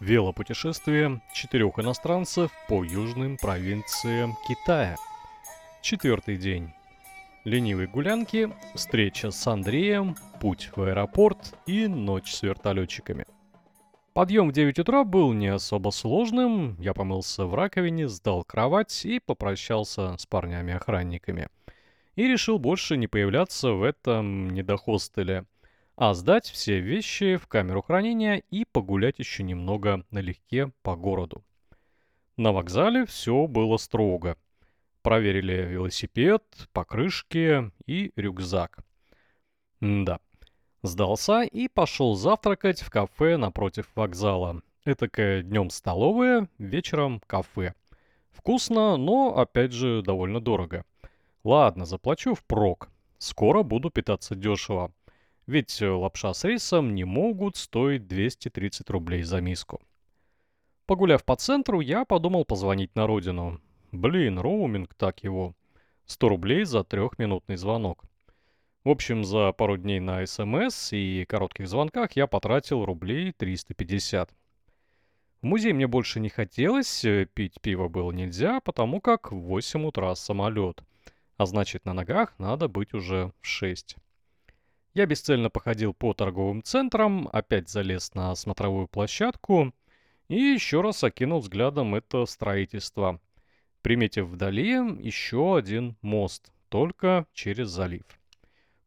Велопутешествие четырех иностранцев по южным провинциям Китая. Четвертый день. Ленивые гулянки, встреча с Андреем, путь в аэропорт и ночь с вертолетчиками. Подъем в 9 утра был не особо сложным. Я помылся в раковине, сдал кровать и попрощался с парнями-охранниками. И решил больше не появляться в этом недохостеле – а сдать все вещи в камеру хранения и погулять еще немного налегке по городу. На вокзале все было строго. Проверили велосипед, покрышки и рюкзак. Да. Сдался и пошел завтракать в кафе напротив вокзала. Этакое днем столовое, вечером кафе. Вкусно, но опять же довольно дорого. Ладно, заплачу впрок. Скоро буду питаться дешево. Ведь э, лапша с рисом не могут стоить 230 рублей за миску. Погуляв по центру, я подумал позвонить на родину. Блин, роуминг так его. 100 рублей за трехминутный звонок. В общем, за пару дней на СМС и коротких звонках я потратил рублей 350. В музей мне больше не хотелось, э, пить пиво было нельзя, потому как в 8 утра самолет. А значит, на ногах надо быть уже в 6. Я бесцельно походил по торговым центрам, опять залез на смотровую площадку и еще раз окинул взглядом это строительство, приметив вдали еще один мост, только через залив.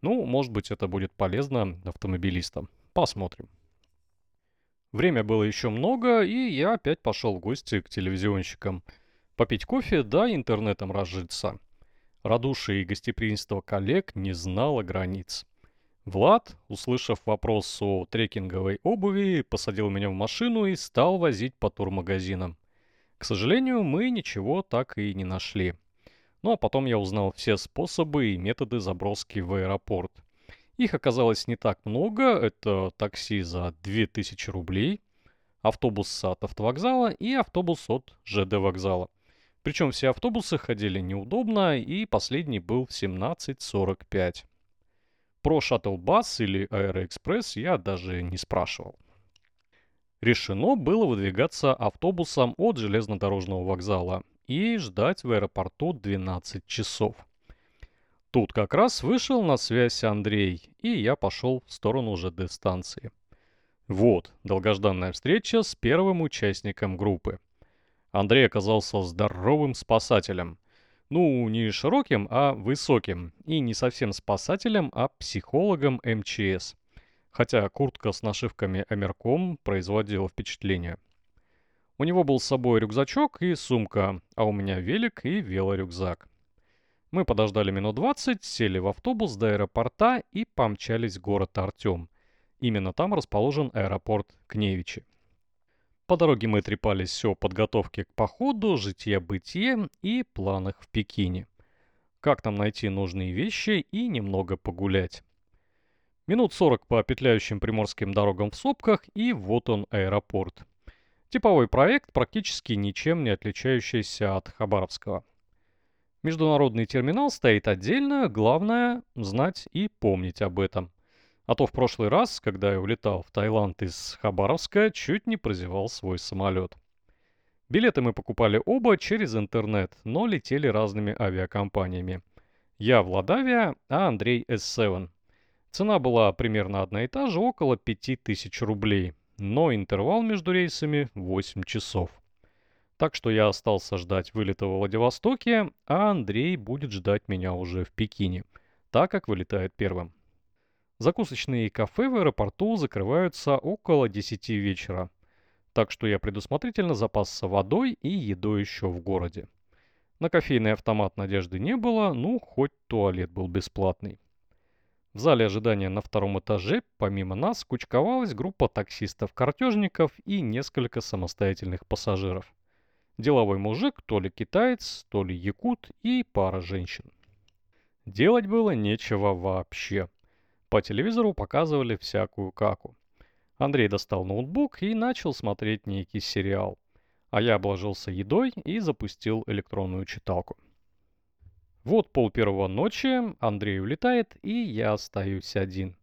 Ну, может быть, это будет полезно автомобилистам. Посмотрим. Время было еще много, и я опять пошел в гости к телевизионщикам. Попить кофе, да интернетом разжиться. Радушие и гостеприимство коллег не знало границ. Влад, услышав вопрос о трекинговой обуви, посадил меня в машину и стал возить по турмагазинам. К сожалению, мы ничего так и не нашли. Ну а потом я узнал все способы и методы заброски в аэропорт. Их оказалось не так много, это такси за 2000 рублей, автобус от автовокзала и автобус от ЖД вокзала. Причем все автобусы ходили неудобно, и последний был в 17.45. Про шаттл-бас или аэроэкспресс я даже не спрашивал. Решено было выдвигаться автобусом от железнодорожного вокзала и ждать в аэропорту 12 часов. Тут как раз вышел на связь Андрей, и я пошел в сторону ЖД-станции. Вот, долгожданная встреча с первым участником группы. Андрей оказался здоровым спасателем. Ну, не широким, а высоким. И не совсем спасателем, а психологом МЧС. Хотя куртка с нашивками Амерком производила впечатление. У него был с собой рюкзачок и сумка, а у меня велик и велорюкзак. Мы подождали минут 20, сели в автобус до аэропорта и помчались в город Артем. Именно там расположен аэропорт Кневичи. По дороге мы трепались о подготовке к походу, житье-бытие и планах в Пекине. Как там найти нужные вещи и немного погулять. Минут 40 по петляющим приморским дорогам в сопках, и вот он аэропорт. Типовой проект, практически ничем не отличающийся от Хабаровского. Международный терминал стоит отдельно, главное знать и помнить об этом – а то в прошлый раз, когда я улетал в Таиланд из Хабаровска, чуть не прозевал свой самолет. Билеты мы покупали оба через интернет, но летели разными авиакомпаниями. Я Владавия, а Андрей S7. Цена была примерно одна и та же, около 5000 рублей, но интервал между рейсами 8 часов. Так что я остался ждать вылета в Владивостоке, а Андрей будет ждать меня уже в Пекине, так как вылетает первым. Закусочные и кафе в аэропорту закрываются около 10 вечера, так что я предусмотрительно запасся водой и едой еще в городе. На кофейный автомат надежды не было, ну, хоть туалет был бесплатный. В зале ожидания на втором этаже, помимо нас, кучковалась группа таксистов-картежников и несколько самостоятельных пассажиров. Деловой мужик, то ли китаец, то ли якут и пара женщин. Делать было нечего вообще. По телевизору показывали всякую каку. Андрей достал ноутбук и начал смотреть некий сериал. А я обложился едой и запустил электронную читалку. Вот пол первого ночи, Андрей улетает, и я остаюсь один.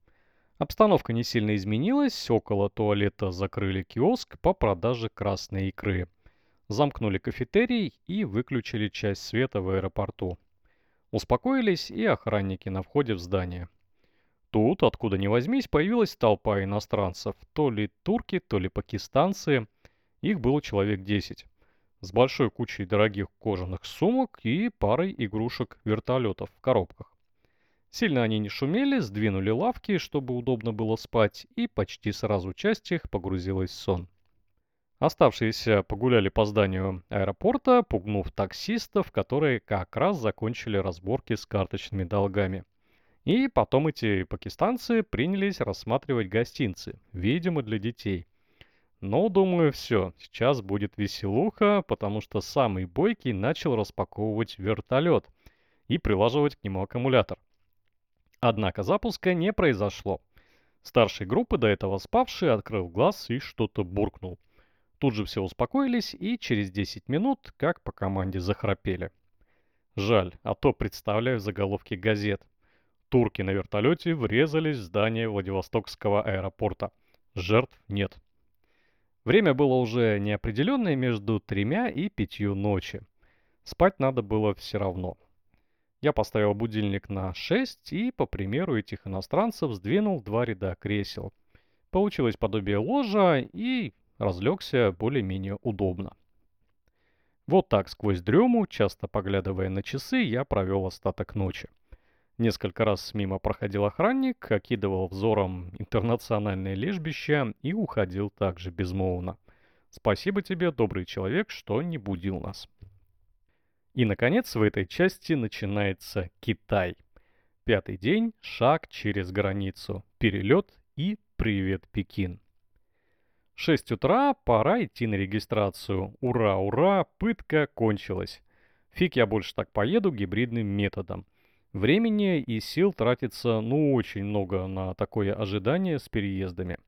Обстановка не сильно изменилась, около туалета закрыли киоск по продаже красной икры. Замкнули кафетерий и выключили часть света в аэропорту. Успокоились и охранники на входе в здание. Тут, откуда ни возьмись, появилась толпа иностранцев. То ли турки, то ли пакистанцы. Их было человек 10 с большой кучей дорогих кожаных сумок и парой игрушек-вертолетов в коробках. Сильно они не шумели, сдвинули лавки, чтобы удобно было спать, и почти сразу часть их погрузилась в сон. Оставшиеся погуляли по зданию аэропорта, пугнув таксистов, которые как раз закончили разборки с карточными долгами. И потом эти пакистанцы принялись рассматривать гостинцы, видимо, для детей. Но, думаю, все, сейчас будет веселуха, потому что самый бойкий начал распаковывать вертолет и прилаживать к нему аккумулятор. Однако запуска не произошло. Старший группы, до этого спавший, открыл глаз и что-то буркнул. Тут же все успокоились и через 10 минут, как по команде, захрапели. Жаль, а то представляю заголовки газет. Турки на вертолете врезались в здание Владивостокского аэропорта. Жертв нет. Время было уже неопределенное между тремя и пятью ночи. Спать надо было все равно. Я поставил будильник на 6 и, по примеру этих иностранцев, сдвинул два ряда кресел. Получилось подобие ложа и разлегся более-менее удобно. Вот так сквозь дрему, часто поглядывая на часы, я провел остаток ночи. Несколько раз мимо проходил охранник, окидывал взором интернациональное лежбище и уходил также безмолвно. Спасибо тебе, добрый человек, что не будил нас. И, наконец, в этой части начинается Китай. Пятый день, шаг через границу, перелет и привет, Пекин. 6 утра, пора идти на регистрацию. Ура, ура, пытка кончилась. Фиг я больше так поеду гибридным методом. Времени и сил тратится ну очень много на такое ожидание с переездами.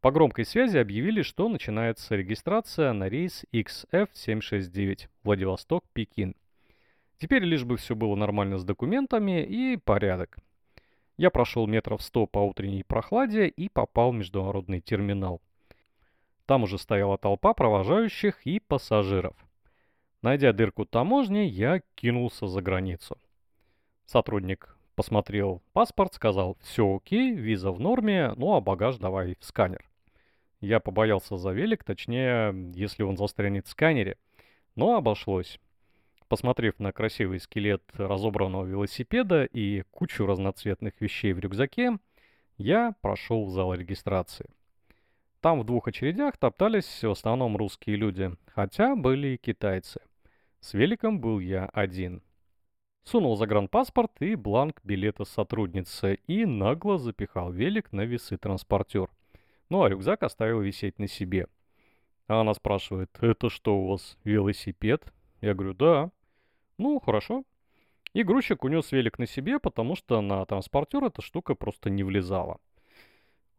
По громкой связи объявили, что начинается регистрация на рейс XF769 Владивосток-Пекин. Теперь лишь бы все было нормально с документами и порядок. Я прошел метров 100 по утренней прохладе и попал в международный терминал. Там уже стояла толпа провожающих и пассажиров. Найдя дырку таможни, я кинулся за границу. Сотрудник посмотрел паспорт, сказал, все окей, виза в норме, ну а багаж давай в сканер. Я побоялся за велик, точнее, если он застрянет в сканере, но обошлось. Посмотрев на красивый скелет разобранного велосипеда и кучу разноцветных вещей в рюкзаке, я прошел в зал регистрации. Там в двух очередях топтались в основном русские люди, хотя были и китайцы. С великом был я один. Сунул загранпаспорт и бланк билета сотрудницы и нагло запихал велик на весы транспортер. Ну а рюкзак оставил висеть на себе. А она спрашивает, это что у вас, велосипед? Я говорю, да. Ну, хорошо. И грузчик унес велик на себе, потому что на транспортер эта штука просто не влезала.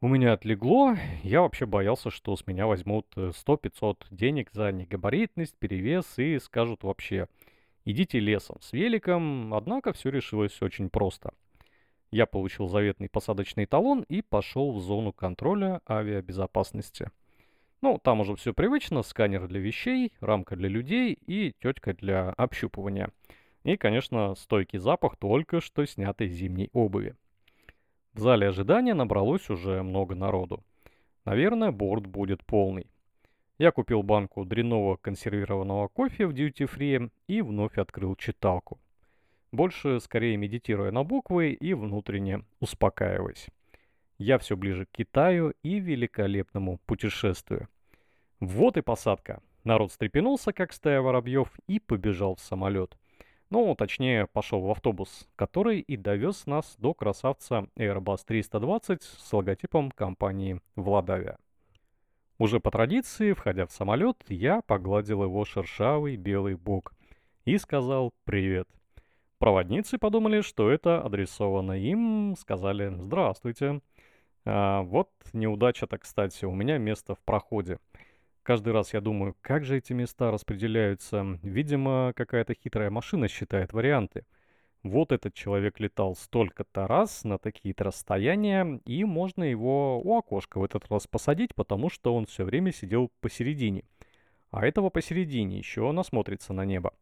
У меня отлегло, я вообще боялся, что с меня возьмут 100-500 денег за негабаритность, перевес и скажут вообще – Идите лесом с великом, однако все решилось очень просто. Я получил заветный посадочный талон и пошел в зону контроля авиабезопасности. Ну, там уже все привычно, сканер для вещей, рамка для людей и тетка для общупывания. И, конечно, стойкий запах только что снятой зимней обуви. В зале ожидания набралось уже много народу. Наверное, борт будет полный. Я купил банку дрянного консервированного кофе в Free и вновь открыл читалку. Больше скорее медитируя на буквы и внутренне успокаиваясь. Я все ближе к Китаю и великолепному путешествию. Вот и посадка. Народ встрепенулся, как стая воробьев, и побежал в самолет. Ну, точнее, пошел в автобус, который и довез нас до красавца Airbus 320 с логотипом компании «Владавия». Уже по традиции, входя в самолет, я погладил его шершавый белый бок и сказал «Привет». Проводницы подумали, что это адресовано им, сказали «Здравствуйте». А, вот неудача-то, кстати, у меня место в проходе. Каждый раз я думаю, как же эти места распределяются. Видимо, какая-то хитрая машина считает варианты. Вот этот человек летал столько-то раз на такие-то расстояния, и можно его у окошка в этот раз посадить, потому что он все время сидел посередине. А этого посередине еще насмотрится на небо.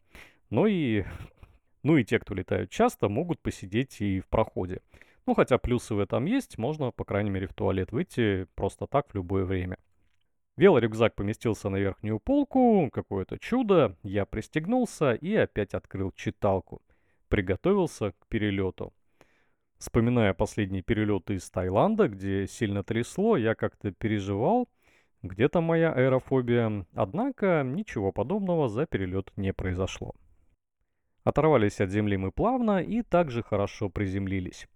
Ну и, ну и те, кто летают часто, могут посидеть и в проходе. Ну, хотя плюсы в этом есть, можно, по крайней мере, в туалет выйти просто так в любое время. Велорюкзак поместился на верхнюю полку, какое-то чудо, я пристегнулся и опять открыл читалку – приготовился к перелету. Вспоминая последние перелеты из Таиланда, где сильно трясло, я как-то переживал, где-то моя аэрофобия, однако ничего подобного за перелет не произошло. Оторвались от земли мы плавно и также хорошо приземлились.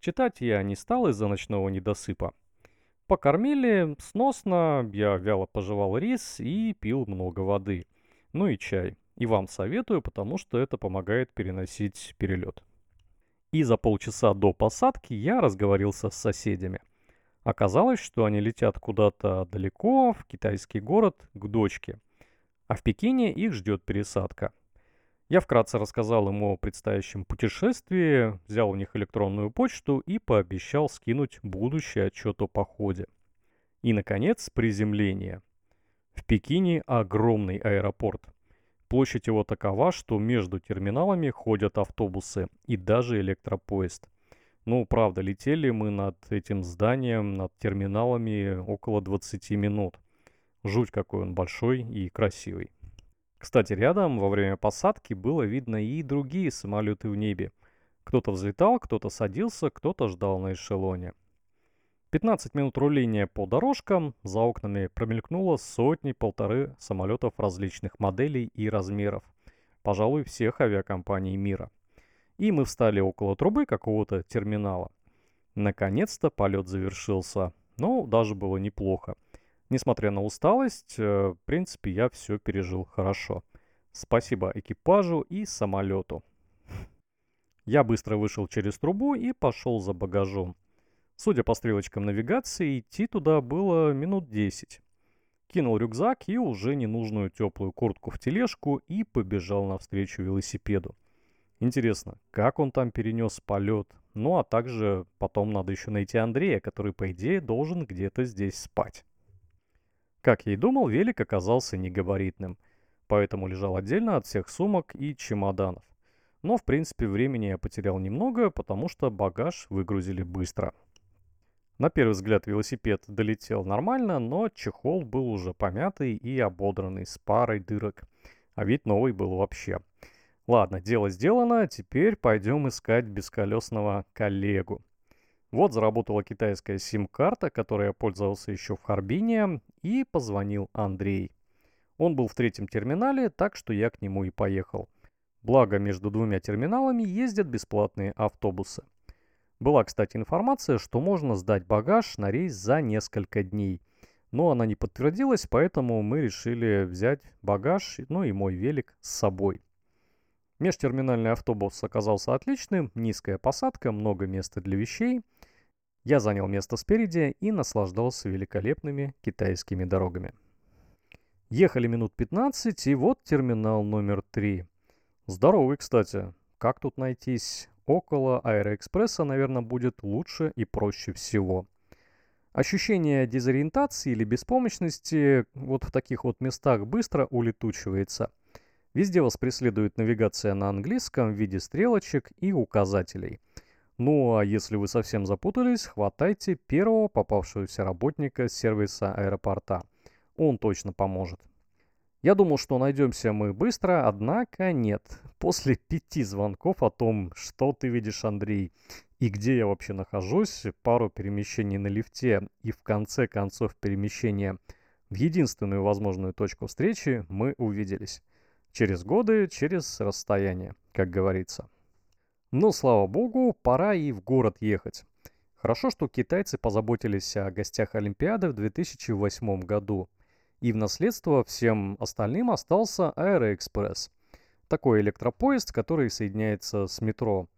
Читать я не стал из-за ночного недосыпа. Покормили сносно, я вяло пожевал рис и пил много воды. Ну и чай. И вам советую, потому что это помогает переносить перелет. И за полчаса до посадки я разговорился с соседями. Оказалось, что они летят куда-то далеко, в китайский город, к дочке. А в Пекине их ждет пересадка. Я вкратце рассказал им о предстоящем путешествии, взял у них электронную почту и пообещал скинуть будущий отчет о походе. И, наконец, приземление. В Пекине огромный аэропорт – Площадь его такова, что между терминалами ходят автобусы и даже электропоезд. Ну, правда, летели мы над этим зданием, над терминалами около 20 минут. Жуть какой он большой и красивый. Кстати, рядом во время посадки было видно и другие самолеты в небе. Кто-то взлетал, кто-то садился, кто-то ждал на эшелоне. 15 минут руления по дорожкам, за окнами промелькнуло сотни-полторы самолетов различных моделей и размеров. Пожалуй, всех авиакомпаний мира. И мы встали около трубы какого-то терминала. Наконец-то полет завершился. Ну, даже было неплохо. Несмотря на усталость, э, в принципе, я все пережил хорошо. Спасибо экипажу и самолету. Я быстро вышел через трубу и пошел за багажом. Судя по стрелочкам навигации, идти туда было минут 10. Кинул рюкзак и уже ненужную теплую куртку в тележку и побежал навстречу велосипеду. Интересно, как он там перенес полет? Ну а также потом надо еще найти Андрея, который, по идее, должен где-то здесь спать. Как я и думал, велик оказался негабаритным, поэтому лежал отдельно от всех сумок и чемоданов. Но, в принципе, времени я потерял немного, потому что багаж выгрузили быстро. На первый взгляд велосипед долетел нормально, но чехол был уже помятый и ободранный с парой дырок. А ведь новый был вообще. Ладно, дело сделано, теперь пойдем искать бесколесного коллегу. Вот заработала китайская сим-карта, которой я пользовался еще в Харбине, и позвонил Андрей. Он был в третьем терминале, так что я к нему и поехал. Благо, между двумя терминалами ездят бесплатные автобусы. Была, кстати, информация, что можно сдать багаж на рейс за несколько дней. Но она не подтвердилась, поэтому мы решили взять багаж, ну и мой велик с собой. Межтерминальный автобус оказался отличным, низкая посадка, много места для вещей. Я занял место спереди и наслаждался великолепными китайскими дорогами. Ехали минут 15, и вот терминал номер 3. Здоровый, кстати. Как тут найтись? Около Аэроэкспресса, наверное, будет лучше и проще всего. Ощущение дезориентации или беспомощности вот в таких вот местах быстро улетучивается. Везде вас преследует навигация на английском в виде стрелочек и указателей. Ну а если вы совсем запутались, хватайте первого попавшегося работника сервиса аэропорта. Он точно поможет. Я думал, что найдемся мы быстро, однако нет. После пяти звонков о том, что ты видишь, Андрей, и где я вообще нахожусь, пару перемещений на лифте и в конце концов перемещения в единственную возможную точку встречи, мы увиделись. Через годы, через расстояние, как говорится. Но, слава богу, пора и в город ехать. Хорошо, что китайцы позаботились о гостях Олимпиады в 2008 году – и в наследство всем остальным остался Аэроэкспресс. Такой электропоезд, который соединяется с метро.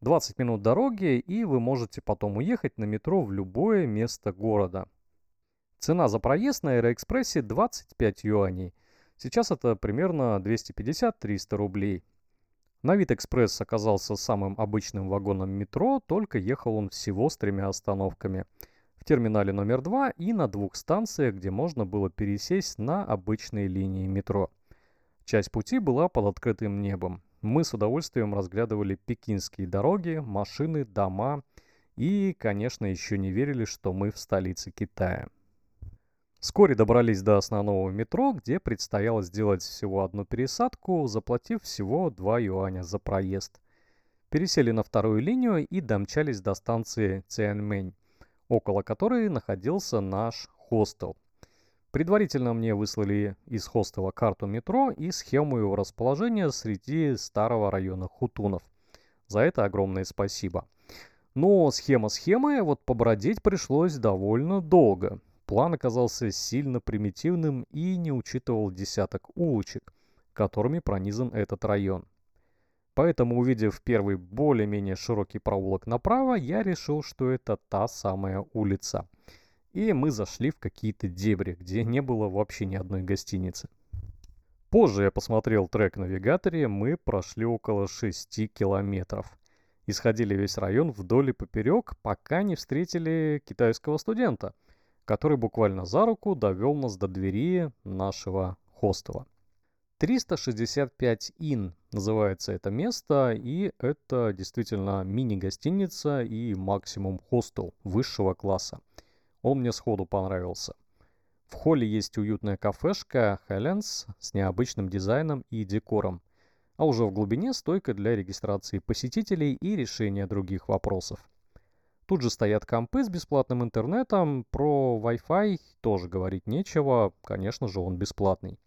20 минут дороги, и вы можете потом уехать на метро в любое место города. Цена за проезд на Аэроэкспрессе 25 юаней. Сейчас это примерно 250-300 рублей. На экспресс оказался самым обычным вагоном метро, только ехал он всего с тремя остановками. В терминале номер два и на двух станциях, где можно было пересесть на обычные линии метро. Часть пути была под открытым небом. Мы с удовольствием разглядывали пекинские дороги, машины, дома и, конечно, еще не верили, что мы в столице Китая. Вскоре добрались до основного метро, где предстояло сделать всего одну пересадку, заплатив всего 2 юаня за проезд. Пересели на вторую линию и домчались до станции Цианмэнь, около которой находился наш хостел. Предварительно мне выслали из хостела карту метро и схему его расположения среди старого района Хутунов. За это огромное спасибо. Но схема схемы, вот побродить пришлось довольно долго. План оказался сильно примитивным и не учитывал десяток улочек, которыми пронизан этот район. Поэтому, увидев первый более-менее широкий проулок направо, я решил, что это та самая улица. И мы зашли в какие-то дебри, где не было вообще ни одной гостиницы. Позже я посмотрел трек навигаторе, мы прошли около 6 километров. Исходили весь район вдоль и поперек, пока не встретили китайского студента – который буквально за руку довел нас до двери нашего хостела. 365 ин называется это место, и это действительно мини-гостиница и максимум хостел высшего класса. Он мне сходу понравился. В холле есть уютная кафешка Highlands с необычным дизайном и декором, а уже в глубине стойка для регистрации посетителей и решения других вопросов. Тут же стоят компы с бесплатным интернетом, про Wi-Fi тоже говорить нечего, конечно же он бесплатный.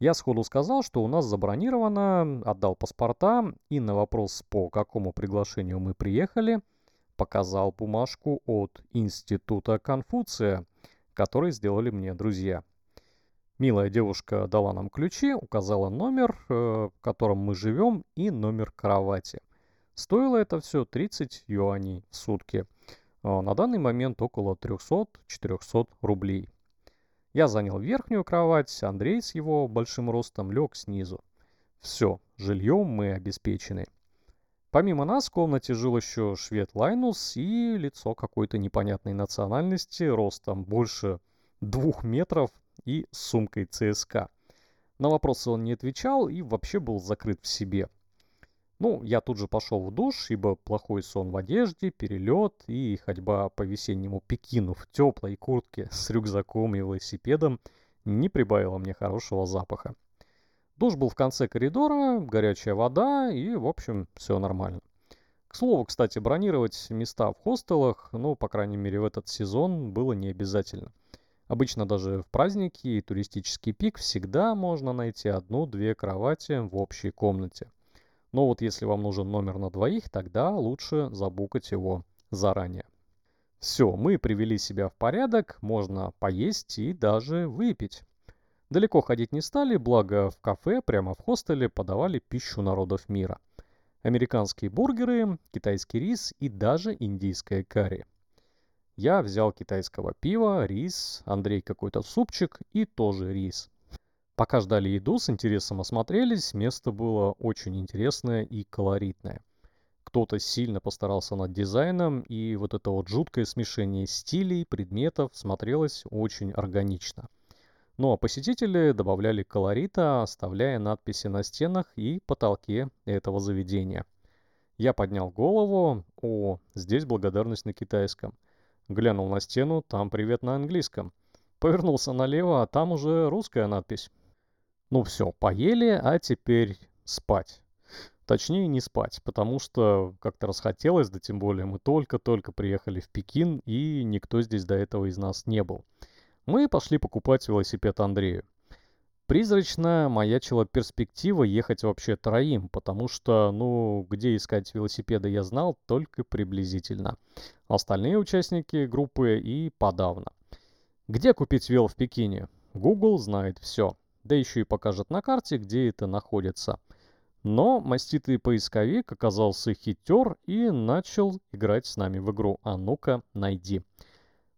Я сходу сказал, что у нас забронировано, отдал паспорта и на вопрос, по какому приглашению мы приехали, показал бумажку от Института Конфуция, который сделали мне друзья. Милая девушка дала нам ключи, указала номер, э, в котором мы живем, и номер кровати. Стоило это все 30 юаней в сутки. А, на данный момент около 300-400 рублей. Я занял верхнюю кровать, Андрей с его большим ростом лег снизу. Все, жильем мы обеспечены. Помимо нас в комнате жил еще швед Лайнус и лицо какой-то непонятной национальности, ростом больше двух метров и с сумкой ЦСК. На вопросы он не отвечал и вообще был закрыт в себе – ну, я тут же пошел в душ, ибо плохой сон в одежде, перелет и ходьба по весеннему Пекину в теплой куртке с рюкзаком и велосипедом не прибавила мне хорошего запаха. Душ был в конце коридора, горячая вода и, в общем, все нормально. К слову, кстати, бронировать места в хостелах, ну, по крайней мере, в этот сезон было не обязательно. Обычно даже в праздники и туристический пик всегда можно найти одну-две кровати в общей комнате – но вот если вам нужен номер на двоих, тогда лучше забукать его заранее. Все, мы привели себя в порядок, можно поесть и даже выпить. Далеко ходить не стали, благо в кафе прямо в хостеле подавали пищу народов мира. Американские бургеры, китайский рис и даже индийское карри. Я взял китайского пива, рис, Андрей какой-то супчик и тоже рис. Пока ждали еду, с интересом осмотрелись, место было очень интересное и колоритное. Кто-то сильно постарался над дизайном, и вот это вот жуткое смешение стилей, предметов смотрелось очень органично. Ну а посетители добавляли колорита, оставляя надписи на стенах и потолке этого заведения. Я поднял голову, о, здесь благодарность на китайском. Глянул на стену, там привет на английском. Повернулся налево, а там уже русская надпись. Ну все, поели, а теперь спать. Точнее, не спать, потому что как-то расхотелось, да тем более мы только-только приехали в Пекин, и никто здесь до этого из нас не был. Мы пошли покупать велосипед Андрею. Призрачно маячила перспектива ехать вообще троим, потому что, ну, где искать велосипеды я знал только приблизительно. Остальные участники группы и подавно. Где купить вел в Пекине? Google знает все да еще и покажет на карте, где это находится. Но маститый поисковик оказался хитер и начал играть с нами в игру «А ну-ка, найди».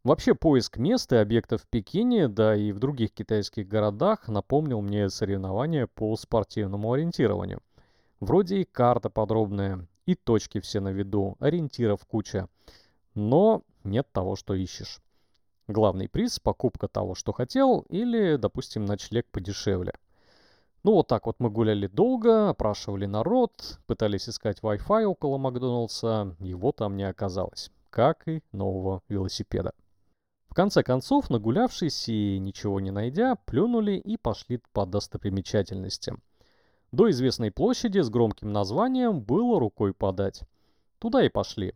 Вообще поиск мест и объектов в Пекине, да и в других китайских городах напомнил мне соревнования по спортивному ориентированию. Вроде и карта подробная, и точки все на виду, ориентиров куча. Но нет того, что ищешь. Главный приз – покупка того, что хотел, или, допустим, ночлег подешевле. Ну, вот так вот мы гуляли долго, опрашивали народ, пытались искать Wi-Fi около Макдоналдса, его там не оказалось, как и нового велосипеда. В конце концов, нагулявшись и ничего не найдя, плюнули и пошли по достопримечательностям. До известной площади с громким названием было рукой подать. Туда и пошли.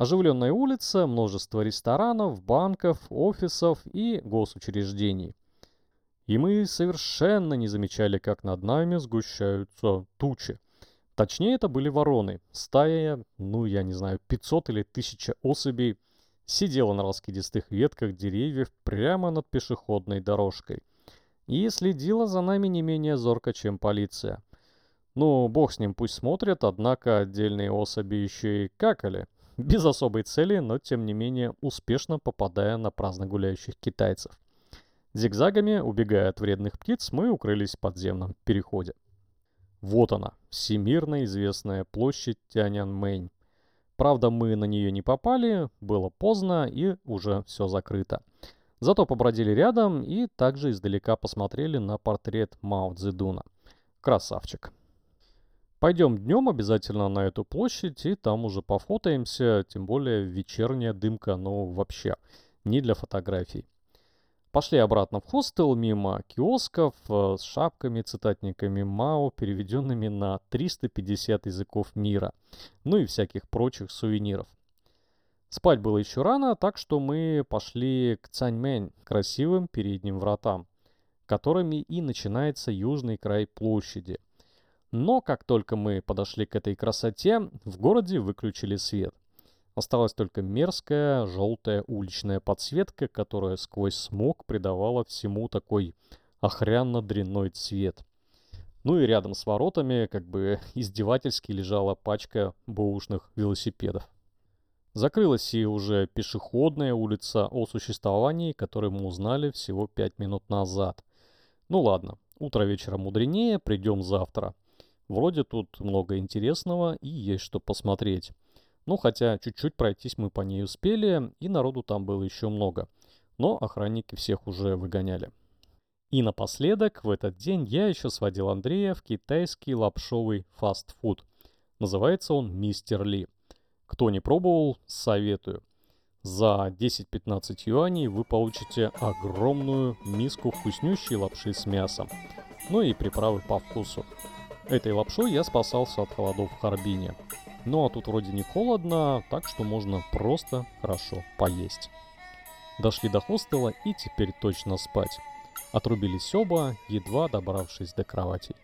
Оживленная улица, множество ресторанов, банков, офисов и госучреждений. И мы совершенно не замечали, как над нами сгущаются тучи. Точнее, это были вороны. Стая, ну, я не знаю, 500 или 1000 особей сидела на раскидистых ветках деревьев прямо над пешеходной дорожкой. И следила за нами не менее зорко, чем полиция. Ну, бог с ним, пусть смотрят, однако отдельные особи еще и какали – без особой цели, но тем не менее успешно попадая на праздно гуляющих китайцев. Зигзагами, убегая от вредных птиц, мы укрылись в подземном переходе. Вот она, всемирно известная площадь Тяньаньмэнь. Правда, мы на нее не попали, было поздно и уже все закрыто. Зато побродили рядом и также издалека посмотрели на портрет Мао Цзэдуна. Красавчик. Пойдем днем обязательно на эту площадь и там уже пофотаемся, тем более вечерняя дымка, ну вообще, не для фотографий. Пошли обратно в хостел мимо киосков э, с шапками, цитатниками Мао, переведенными на 350 языков мира, ну и всяких прочих сувениров. Спать было еще рано, так что мы пошли к Цаньмэнь, красивым передним вратам, которыми и начинается южный край площади – но как только мы подошли к этой красоте, в городе выключили свет. Осталась только мерзкая желтая уличная подсветка, которая сквозь смог придавала всему такой охрянно-дрянной цвет. Ну и рядом с воротами как бы издевательски лежала пачка бэушных велосипедов. Закрылась и уже пешеходная улица, о существовании которой мы узнали всего пять минут назад. Ну ладно, утро вечера мудренее, придем завтра. Вроде тут много интересного и есть что посмотреть. Ну, хотя чуть-чуть пройтись мы по ней успели, и народу там было еще много. Но охранники всех уже выгоняли. И напоследок, в этот день я еще сводил Андрея в китайский лапшовый фастфуд. Называется он Мистер Ли. Кто не пробовал, советую. За 10-15 юаней вы получите огромную миску вкуснющей лапши с мясом. Ну и приправы по вкусу. Этой лапшой я спасался от холодов в Харбине. Ну а тут вроде не холодно, так что можно просто хорошо поесть. Дошли до хостела и теперь точно спать. Отрубились оба, едва добравшись до кровати.